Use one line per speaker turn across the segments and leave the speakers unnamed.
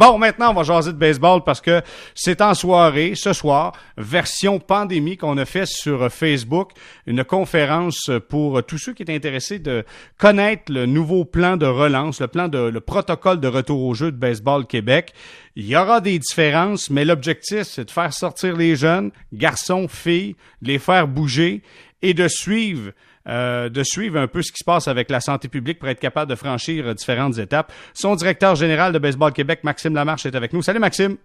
Bon, maintenant, on va jaser de baseball parce que c'est en soirée, ce soir, version pandémie qu'on a fait sur Facebook, une conférence pour tous ceux qui étaient intéressés de connaître le nouveau plan de relance, le plan de, le protocole de retour au jeu de baseball Québec. Il y aura des différences, mais l'objectif, c'est de faire sortir les jeunes, garçons, filles, les faire bouger et de suivre euh, de suivre un peu ce qui se passe avec la santé publique pour être capable de franchir différentes étapes. Son directeur général de Baseball Québec, Maxime Lamarche, est avec nous. Salut Maxime.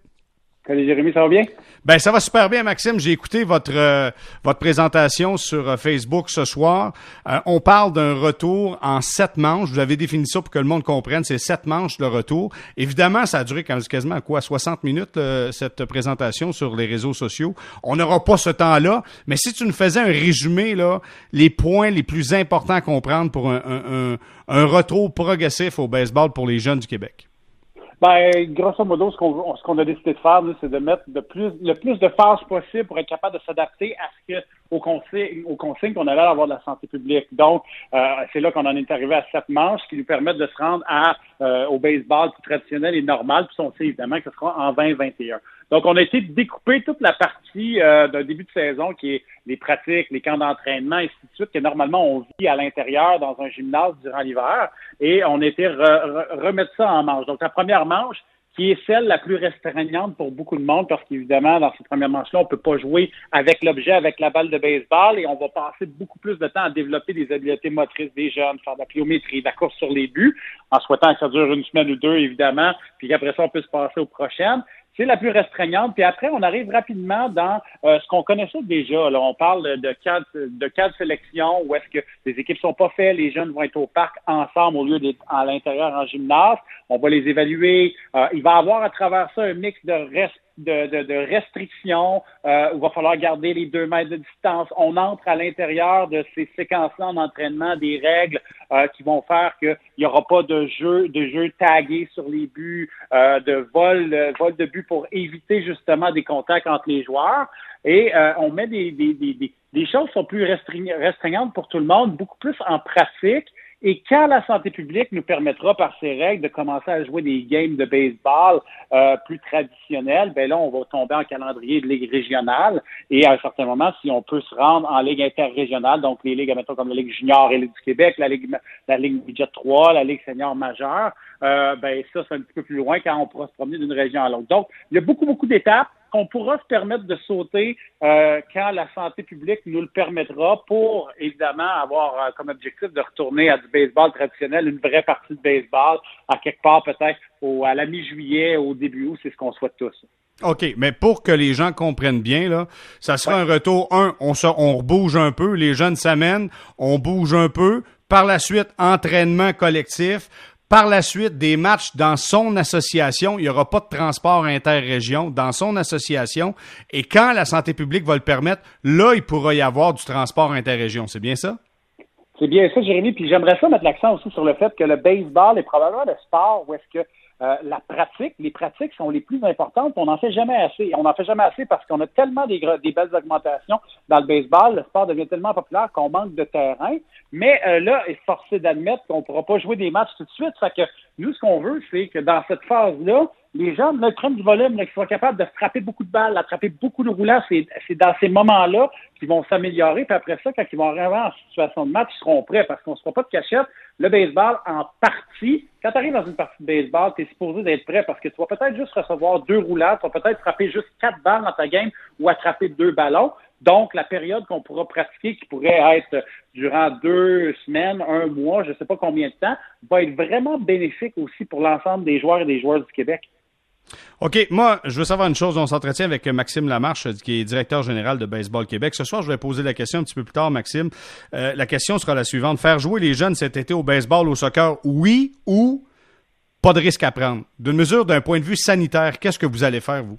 Ça va bien?
Ben ça va super bien, Maxime. J'ai écouté votre euh, votre présentation sur euh, Facebook ce soir. Euh, on parle d'un retour en sept manches. Vous avez défini ça pour que le monde comprenne. C'est sept manches de retour. Évidemment, ça a duré quasiment quoi 60 minutes cette présentation sur les réseaux sociaux. On n'aura pas ce temps-là, mais si tu nous faisais un résumé là, les points les plus importants à comprendre pour un, un, un retour progressif au baseball pour les jeunes du Québec.
Ben, grosso modo, ce qu'on ce qu'on a décidé de faire, c'est de mettre plus, le plus de phases possible pour être capable de s'adapter à ce que aux consignes, aux consignes qu'on allait avoir de la santé publique. Donc, euh, c'est là qu'on en est arrivé à sept manches qui nous permettent de se rendre à euh, au baseball plus traditionnel et normal. Puis on sait évidemment que ce sera en 2021. Donc, on a essayé de découper toute la partie euh, d'un début de saison qui est les pratiques, les camps d'entraînement, et ainsi de suite, que normalement on vit à l'intérieur dans un gymnase durant l'hiver, et on a été remettre ça en manche. Donc, la première manche, qui est celle la plus restreignante pour beaucoup de monde, parce qu'évidemment, dans cette première manche-là, on ne peut pas jouer avec l'objet, avec la balle de baseball, et on va passer beaucoup plus de temps à développer des habiletés motrices des jeunes, faire de la pliométrie, de la course sur les buts, en souhaitant que ça dure une semaine ou deux, évidemment, puis qu'après ça, on peut se passer aux prochaines c'est la plus restreignante. Puis après, on arrive rapidement dans euh, ce qu'on connaissait déjà. Là. On parle de cas de, cas de sélection où est-ce que les équipes sont pas faites, les jeunes vont être au parc ensemble au lieu d'être à l'intérieur en gymnase. On va les évaluer. Euh, il va avoir à travers ça un mix de respect de, de, de restrictions, euh, il va falloir garder les deux mètres de distance. On entre à l'intérieur de ces séquences-là en entraînement des règles euh, qui vont faire qu'il n'y aura pas de jeu, de jeu tagué sur les buts, euh, de vol, vol de but pour éviter justement des contacts entre les joueurs. Et euh, on met des, des, des, des, choses qui sont plus restreignantes pour tout le monde, beaucoup plus en pratique. Et quand la santé publique nous permettra par ces règles de commencer à jouer des games de baseball euh, plus traditionnels, ben là, on va tomber en calendrier de ligue régionale. Et à un certain moment, si on peut se rendre en ligue interrégionale, donc les ligues, mettons, comme la Ligue junior et Ligue du Québec, la Ligue, la Ligue budget 3, la Ligue senior majeure, euh, ben ça, c'est un petit peu plus loin quand on pourra se promener d'une région à l'autre. Donc, il y a beaucoup, beaucoup d'étapes qu'on pourra se permettre de sauter euh, quand la santé publique nous le permettra pour, évidemment, avoir euh, comme objectif de retourner à du baseball traditionnel, une vraie partie de baseball, à quelque part peut-être à la mi-juillet, au début août, c'est ce qu'on souhaite tous.
OK, mais pour que les gens comprennent bien, là, ça sera un retour, un, on, se, on bouge un peu, les jeunes s'amènent, on bouge un peu, par la suite, entraînement collectif, par la suite, des matchs dans son association, il n'y aura pas de transport interrégion dans son association. Et quand la santé publique va le permettre, là, il pourra y avoir du transport interrégion. C'est bien ça?
C'est bien ça, Jérémy. Puis j'aimerais ça mettre l'accent aussi sur le fait que le baseball est probablement le sport où est-ce que euh, la pratique, les pratiques sont les plus importantes. On n'en fait jamais assez. On n'en fait jamais assez parce qu'on a tellement des, des, belles augmentations dans le baseball. Le sport devient tellement populaire qu'on manque de terrain. Mais euh, là, il est forcé d'admettre qu'on ne pourra pas jouer des matchs tout de suite. Fait que nous, ce qu'on veut, c'est que dans cette phase-là, les gens là, prennent du volume, qu'ils soient capables de frapper beaucoup de balles, d'attraper beaucoup de roulants. C'est dans ces moments-là qu'ils vont s'améliorer. Puis après ça, quand ils vont arriver en situation de match, ils seront prêts parce qu'on ne se fera pas de cachette. Le baseball, en partie, quand tu arrives dans une partie de baseball, tu es supposé d'être prêt parce que tu vas peut-être juste recevoir deux roulades, tu vas peut-être frapper juste quatre balles dans ta game ou attraper deux ballons. Donc, la période qu'on pourra pratiquer, qui pourrait être durant deux semaines, un mois, je ne sais pas combien de temps, va être vraiment bénéfique aussi pour l'ensemble des joueurs et des joueurs du Québec.
OK, moi, je veux savoir une chose. On s'entretient avec Maxime Lamarche, qui est directeur général de Baseball Québec. Ce soir, je vais poser la question un petit peu plus tard, Maxime. Euh, la question sera la suivante. Faire jouer les jeunes cet été au baseball, au soccer, oui ou pas de risque à prendre? D'une mesure d'un point de vue sanitaire, qu'est-ce que vous allez faire, vous?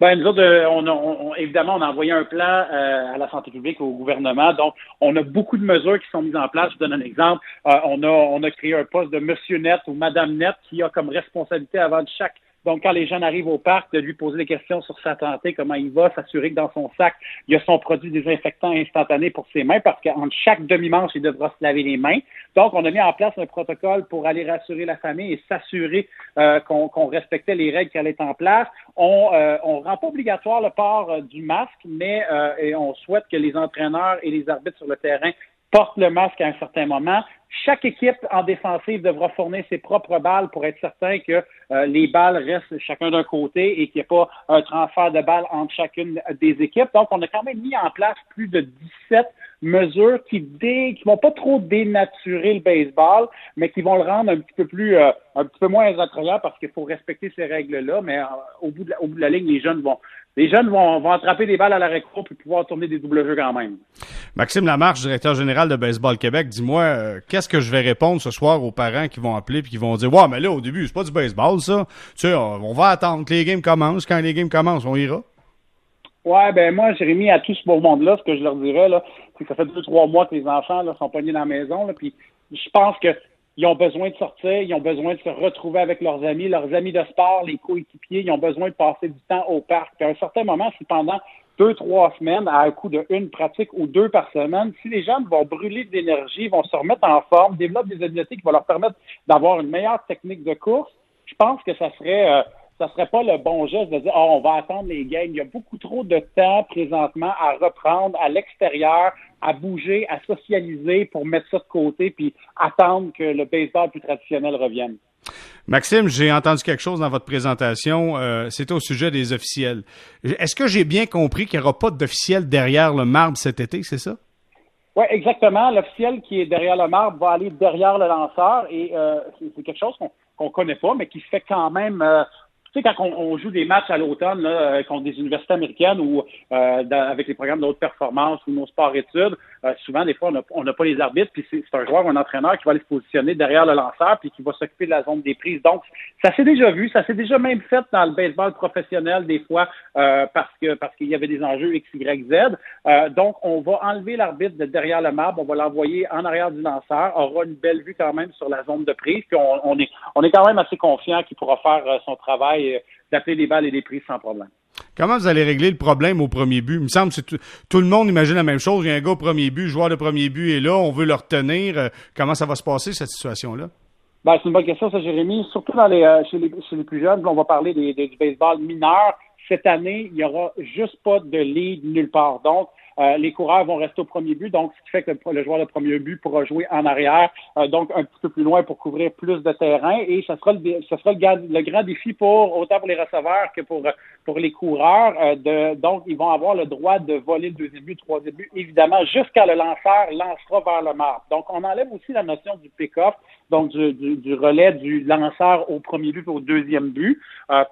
Ben, nous autres, euh, on, on, évidemment, on a envoyé un plan euh, à la santé publique, au gouvernement. Donc, on a beaucoup de mesures qui sont mises en place. Je donne un exemple. on, a, on a créé un poste de Monsieur Net ou Madame Net qui a comme responsabilité avant de chaque Donc, quand les jeunes arrivent au parc, de lui poser des questions sur sa santé, comment il va, s'assurer que dans son sac, il y a son produit désinfectant instantané pour ses mains, parce qu'en chaque demi-manche, il devra se laver les mains. Donc, on a mis en place un protocole pour aller rassurer la famille et s'assurer euh, qu'on respectait les règles qui allaient être en place. On euh, rend pas obligatoire le port euh, du masque, mais et on souhaite que les entraîneurs et les arbitres sur le terrain portent le masque à un certain moment. Chaque équipe en défensive devra fournir ses propres balles pour être certain que euh, les balles restent chacun d'un côté et qu'il n'y ait pas un transfert de balles entre chacune des équipes. Donc, on a quand même mis en place plus de 17 mesures qui dé, qui vont pas trop dénaturer le baseball, mais qui vont le rendre un petit peu plus, euh, un petit peu moins attrayant parce qu'il faut respecter ces règles-là. Mais euh, au, bout de la, au bout de la ligne, les jeunes vont, les jeunes vont, vont attraper des balles à la récro et pouvoir tourner des doubles jeux quand même.
Maxime Lamarche, directeur général de Baseball Québec, dis-moi, euh, qu'est-ce que je vais répondre ce soir aux parents qui vont appeler et qui vont dire, ouais, mais là, au début, c'est pas du baseball, ça. Tu sais, on va attendre que les games commencent. Quand les games commencent, on ira.
Ouais, ben moi, Jérémy, à tout ce beau monde-là, ce que je leur dirais, là, c'est que ça fait deux, trois mois que les enfants là, sont pognés dans la maison. Là, puis je pense que ils ont besoin de sortir, ils ont besoin de se retrouver avec leurs amis, leurs amis de sport, les coéquipiers, ils ont besoin de passer du temps au parc. à un certain moment, si pendant deux, trois semaines, à un coup de une pratique ou deux par semaine, si les jeunes vont brûler de l'énergie, vont se remettre en forme, développent des habiletés qui vont leur permettre d'avoir une meilleure technique de course, je pense que ça serait euh, ça serait pas le bon geste de dire oh, on va attendre les games. Il y a beaucoup trop de temps présentement à reprendre à l'extérieur, à bouger, à socialiser pour mettre ça de côté puis attendre que le baseball plus traditionnel revienne.
Maxime, j'ai entendu quelque chose dans votre présentation. Euh, C'était au sujet des officiels. Est-ce que j'ai bien compris qu'il n'y aura pas d'officiel derrière le marbre cet été, c'est ça?
Oui, exactement. L'officiel qui est derrière le marbre va aller derrière le lanceur et euh, c'est quelque chose qu'on ne connaît pas, mais qui se fait quand même euh, tu sais, quand on, joue des matchs à l'automne euh, contre des universités américaines ou euh, avec les programmes de haute performance ou nos sports-études, euh, souvent, des fois, on n'a pas les arbitres, puis c'est un joueur ou un entraîneur qui va aller se positionner derrière le lanceur, puis qui va s'occuper de la zone des prises. Donc, ça s'est déjà vu, ça s'est déjà même fait dans le baseball professionnel, des fois, parce que parce qu'il y avait des enjeux X, Y, Z. donc, on va enlever l'arbitre de derrière le marbre, on va l'envoyer en arrière du lanceur, aura une belle vue quand même sur la zone de prise, puis on, on est, on est quand même assez confiant qu'il pourra faire son travail d'appeler les balles et les prises sans problème.
Comment vous allez régler le problème au premier but? Il me semble que tout, le monde imagine la même chose. Il y a un gars au premier but, le joueur de premier but est là, on veut le retenir. Euh, comment ça va se passer, cette situation-là?
Ben, c'est une bonne question, ça, Jérémy. Surtout dans les, euh, chez, les, plus jeunes, on va parler des, du baseball mineur. Cette année, il n'y aura juste pas de lead nulle part. Donc, euh, les coureurs vont rester au premier but, donc ce qui fait que le, joueur de premier but pourra jouer en arrière, euh, donc un petit peu plus loin pour couvrir plus de terrain. Et ce sera le, ce sera le, grand défi pour autant pour les receveurs que pour pour les coureurs. Euh, de, donc, ils vont avoir le droit de voler le deuxième but, le troisième but, évidemment, jusqu'à le lanceur lancera vers le marbre. Donc, on enlève aussi la notion du pick-off, donc du, du, relais du lanceur au premier but au deuxième but,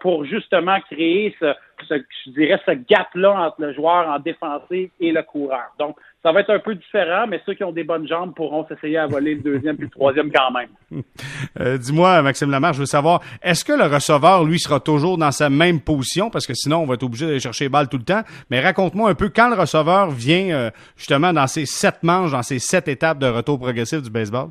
pour justement créer ce, je dirais, ce gap-là entre le joueur en défensive et le coureur. Donc, ça va être un peu différent, mais ceux qui ont des bonnes jambes pourront s'essayer à voler le deuxième puis le troisième quand même.
Euh, dis-moi, Maxime Lamar, je veux savoir, est-ce que le receveur, lui, sera toujours dans sa même position? Parce que sinon, on va être obligé d'aller chercher les balles tout le temps. Mais raconte-moi un peu, quand le receveur vient euh, justement dans ces sept manches, dans ces sept étapes de retour progressif du baseball?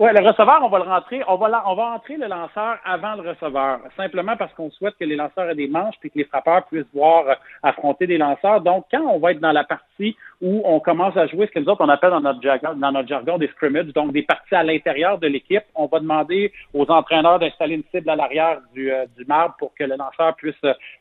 Oui, le receveur, on va le rentrer, on va, on va entrer le lanceur avant le receveur, simplement parce qu'on souhaite que les lanceurs aient des manches et que les frappeurs puissent voir euh, affronter des lanceurs. Donc, quand on va être dans la partie où on commence à jouer ce que nous autres on appelle dans notre jargon, dans notre jargon des scrimmages, donc des parties à l'intérieur de l'équipe, on va demander aux entraîneurs d'installer une cible à l'arrière du, euh, du marbre pour que le lanceur puisse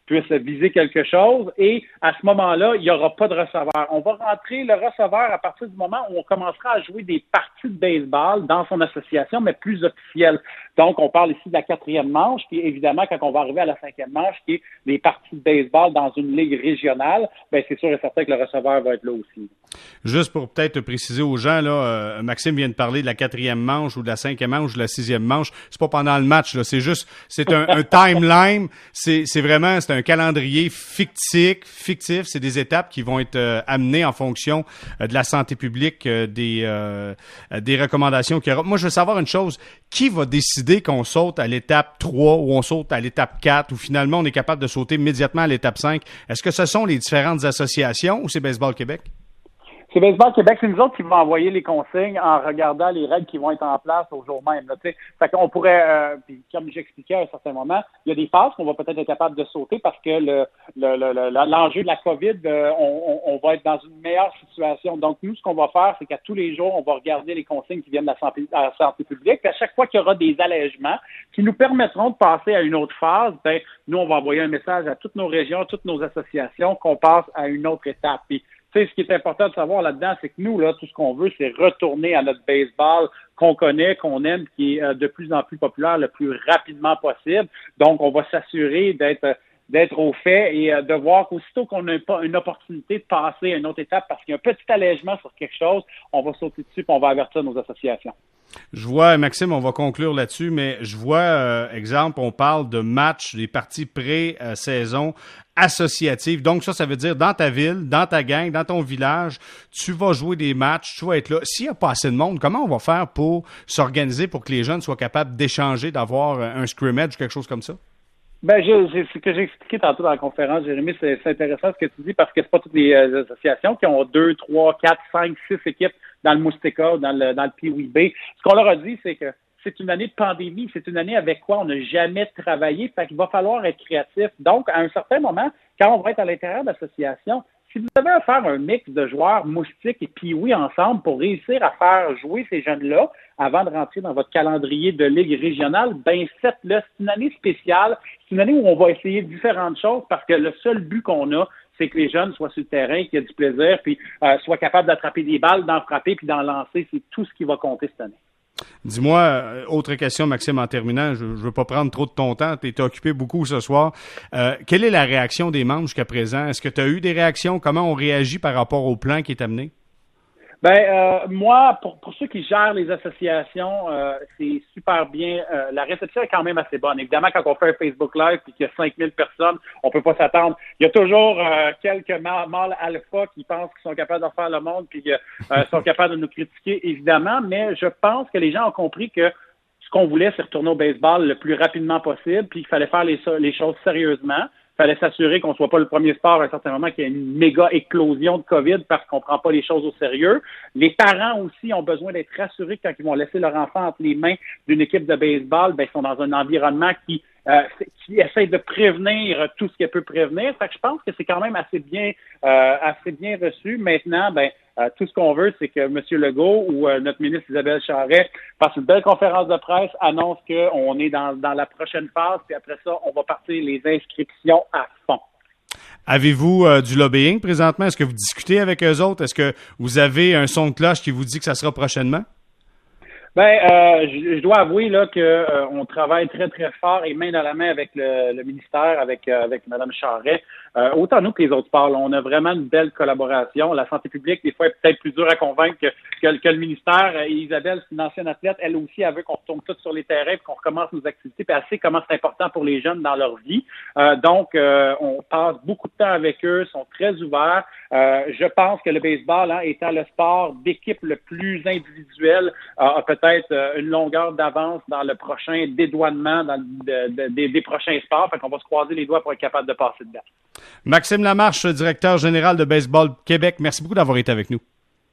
puisse viser quelque chose. Et à ce moment-là, il n'y aura pas de receveur. On va rentrer le receveur à partir du moment où on commencera à jouer des parties de baseball dans son association, mais plus officielles. Donc, on parle ici de la quatrième manche, puis évidemment, quand on va arriver à la cinquième manche, qui est les parties de baseball dans une ligue régionale, ben c'est sûr et certain que le receveur va être là aussi.
Juste pour peut-être préciser aux gens, là, euh, Maxime vient de parler de la quatrième manche ou de la cinquième manche ou de la sixième manche. C'est pas pendant le match, là. C'est juste, c'est un, timeline. C'est, c'est vraiment, c'est un calendrier fictif, fictif. C'est des étapes qui vont être euh, amenées en fonction euh, de la santé publique, des, des recommandations qu'il y aura. Moi, je veux savoir une chose. Qui va décider qu'on saute à l'étape 3 ou on saute à l'étape 4 ou finalement on est capable de sauter immédiatement à l'étape 5? Est-ce que ce sont les différentes associations ou c'est Baseball Québec?
C'est Baseball Québec, c'est nous autres qui vont envoyer les consignes en regardant les règles qui vont être en place au jour même. Fait pourrait, euh, puis comme j'expliquais à un certain moment, il y a des phases qu'on va peut-être être capable de sauter parce que le, l'enjeu de la COVID, euh, on, va être dans une meilleure situation. Donc, nous, ce qu'on va faire, c'est qu'à tous les jours, on va regarder les consignes qui viennent de la santé, publique. Puis à chaque fois qu'il y aura des allègements qui nous permettront de passer à une autre phase, ben, nous, on va envoyer un message à toutes nos régions, à toutes nos associations qu'on passe à une autre étape. Tu sais, ce qui est important de savoir là-dedans, c'est que nous, là, tout ce qu'on veut, c'est retourner à notre baseball qu'on connaît, qu'on aime, qui est euh, de plus en plus populaire le plus rapidement possible. Donc, on va s'assurer d'être d'être au fait et euh, de voir qu'aussitôt qu'on a pas une opportunité de passer à une autre étape parce qu'il y a un petit allègement sur quelque chose, on va sauter dessus et on va avertir nos associations.
Je vois, Maxime, on va conclure là-dessus, mais je vois, euh, exemple, on parle de matchs, des parties pré-saison associatives. Donc, ça, ça veut dire dans ta ville, dans ta gang, dans ton village, tu vas jouer des matchs, tu vas être là. S'il n'y a pas assez de monde, comment on va faire pour s'organiser pour que les jeunes soient capables d'échanger, d'avoir un scrimmage ou quelque chose comme ça?
Ben, c'est ce que j'ai expliqué tantôt dans la conférence, Jérémy, c'est intéressant ce que tu dis parce que c'est pas toutes les euh, associations qui ont deux, trois, quatre, cinq, six équipes dans le Moustika, dans le dans le PWB. Ce qu'on leur a dit, c'est que c'est une année de pandémie, c'est une année avec quoi on n'a jamais travaillé, fait qu'il va falloir être créatif. Donc, à un certain moment, quand on va être à l'intérieur de l'association, si vous avez à faire un mix de joueurs moustiques et puis ensemble pour réussir à faire jouer ces jeunes-là avant de rentrer dans votre calendrier de ligue régionale, ben faites-le. C'est une année spéciale. C'est une année où on va essayer différentes choses parce que le seul but qu'on a, c'est que les jeunes soient sur le terrain, qu'il y ait du plaisir, puis euh, soient capables d'attraper des balles, d'en frapper, puis d'en lancer. C'est tout ce qui va compter cette année.
Dis-moi, euh, autre question, Maxime, en terminant, je ne veux pas prendre trop de ton temps, tu es occupé beaucoup ce soir. Euh, quelle est la réaction des membres jusqu'à présent? Est-ce que tu as eu des réactions? Comment on réagit par rapport au plan qui est amené?
Ben euh, moi, pour, pour ceux qui gèrent les associations, euh, c'est super bien. Euh, la réception est quand même assez bonne. Évidemment, quand on fait un Facebook Live et qu'il y a 5000 personnes, on peut pas s'attendre. Il y a toujours quelques mâles alpha qui pensent qu'ils sont capables de faire le monde puis qui sont capables de nous critiquer, évidemment. Mais je pense que les gens ont compris que ce qu'on voulait, c'est retourner au baseball le plus rapidement possible, puis qu'il fallait faire les, les choses sérieusement fallait s'assurer qu'on soit pas le premier sport à un certain moment qu'il y ait une méga éclosion de COVID parce qu'on prend pas les choses au sérieux. Les parents aussi ont besoin d'être rassurés quand ils vont laisser leur enfant entre les mains d'une équipe de baseball, ben, ils sont dans un environnement qui euh, qui essaie de prévenir tout ce qu'elle peut prévenir. Je pense que c'est quand même assez bien, euh, assez bien reçu. Maintenant, ben, euh, tout ce qu'on veut, c'est que M. Legault ou notre ministre Isabelle Charret fasse une belle conférence de presse, annonce qu'on est dans, dans la prochaine phase, puis après ça, on va partir les inscriptions à fond.
Avez-vous du lobbying présentement? Est-ce que vous discutez avec eux autres? Est-ce que vous avez un son de cloche qui vous dit que ça sera prochainement?
Ben, euh, je, dois avouer là que euh, on travaille très très fort et main dans la main avec le, ministère, avec euh, avec Mme Charret. Euh, autant nous que les autres parlent, on a vraiment une belle collaboration. La santé publique, des fois, est peut-être plus dur à convaincre que, que, le ministère. Et Isabelle, c'est une ancienne athlète, elle aussi, elle veut qu'on retourne tous sur les terrains, qu'on recommence nos activités, puis elle sait comment c'est important pour les jeunes dans leur vie. donc, on passe beaucoup de temps avec eux, sont très ouverts. je pense que le baseball, hein, étant le sport d'équipe le plus individuel, a peut-être euh, une longueur d'avance dans le prochain dédouanement dans des, prochains sports. Fait qu'on va se croiser les doigts pour être capable de passer dedans.
Maxime Lamarche, directeur général de Baseball Québec, merci beaucoup d'avoir été avec nous.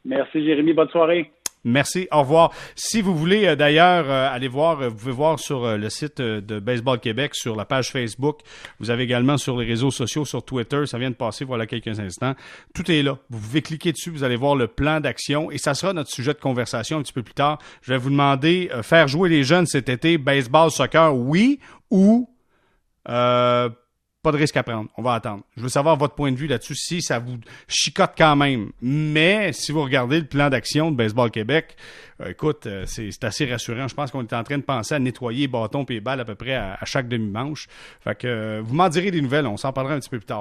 Merci Jérémy, bonne soirée.
Merci. Au revoir. Si vous voulez euh, d'ailleurs euh, aller voir, euh, vous pouvez voir sur le site de Baseball Québec, sur la page Facebook. Vous avez également sur les réseaux sociaux, sur Twitter. Ça vient de passer, voilà quelques instants. Tout est là. Vous pouvez cliquer dessus, vous allez voir le plan d'action et ça sera notre sujet de conversation un petit peu plus tard. Je vais vous demander, faire jouer les jeunes cet été, baseball, soccer, oui, ou pas de risque à prendre. On va attendre. Je veux savoir votre point de vue là-dessus, si ça vous chicote quand même. Mais si vous regardez le plan d'action de Baseball Québec, euh, écoute, euh, c'est assez rassurant. Je pense qu'on est en train de penser à nettoyer bâton et balles à peu près à, chaque demi-manche. Fait que euh, vous m'en direz des nouvelles. On s'en parlera un petit peu plus tard.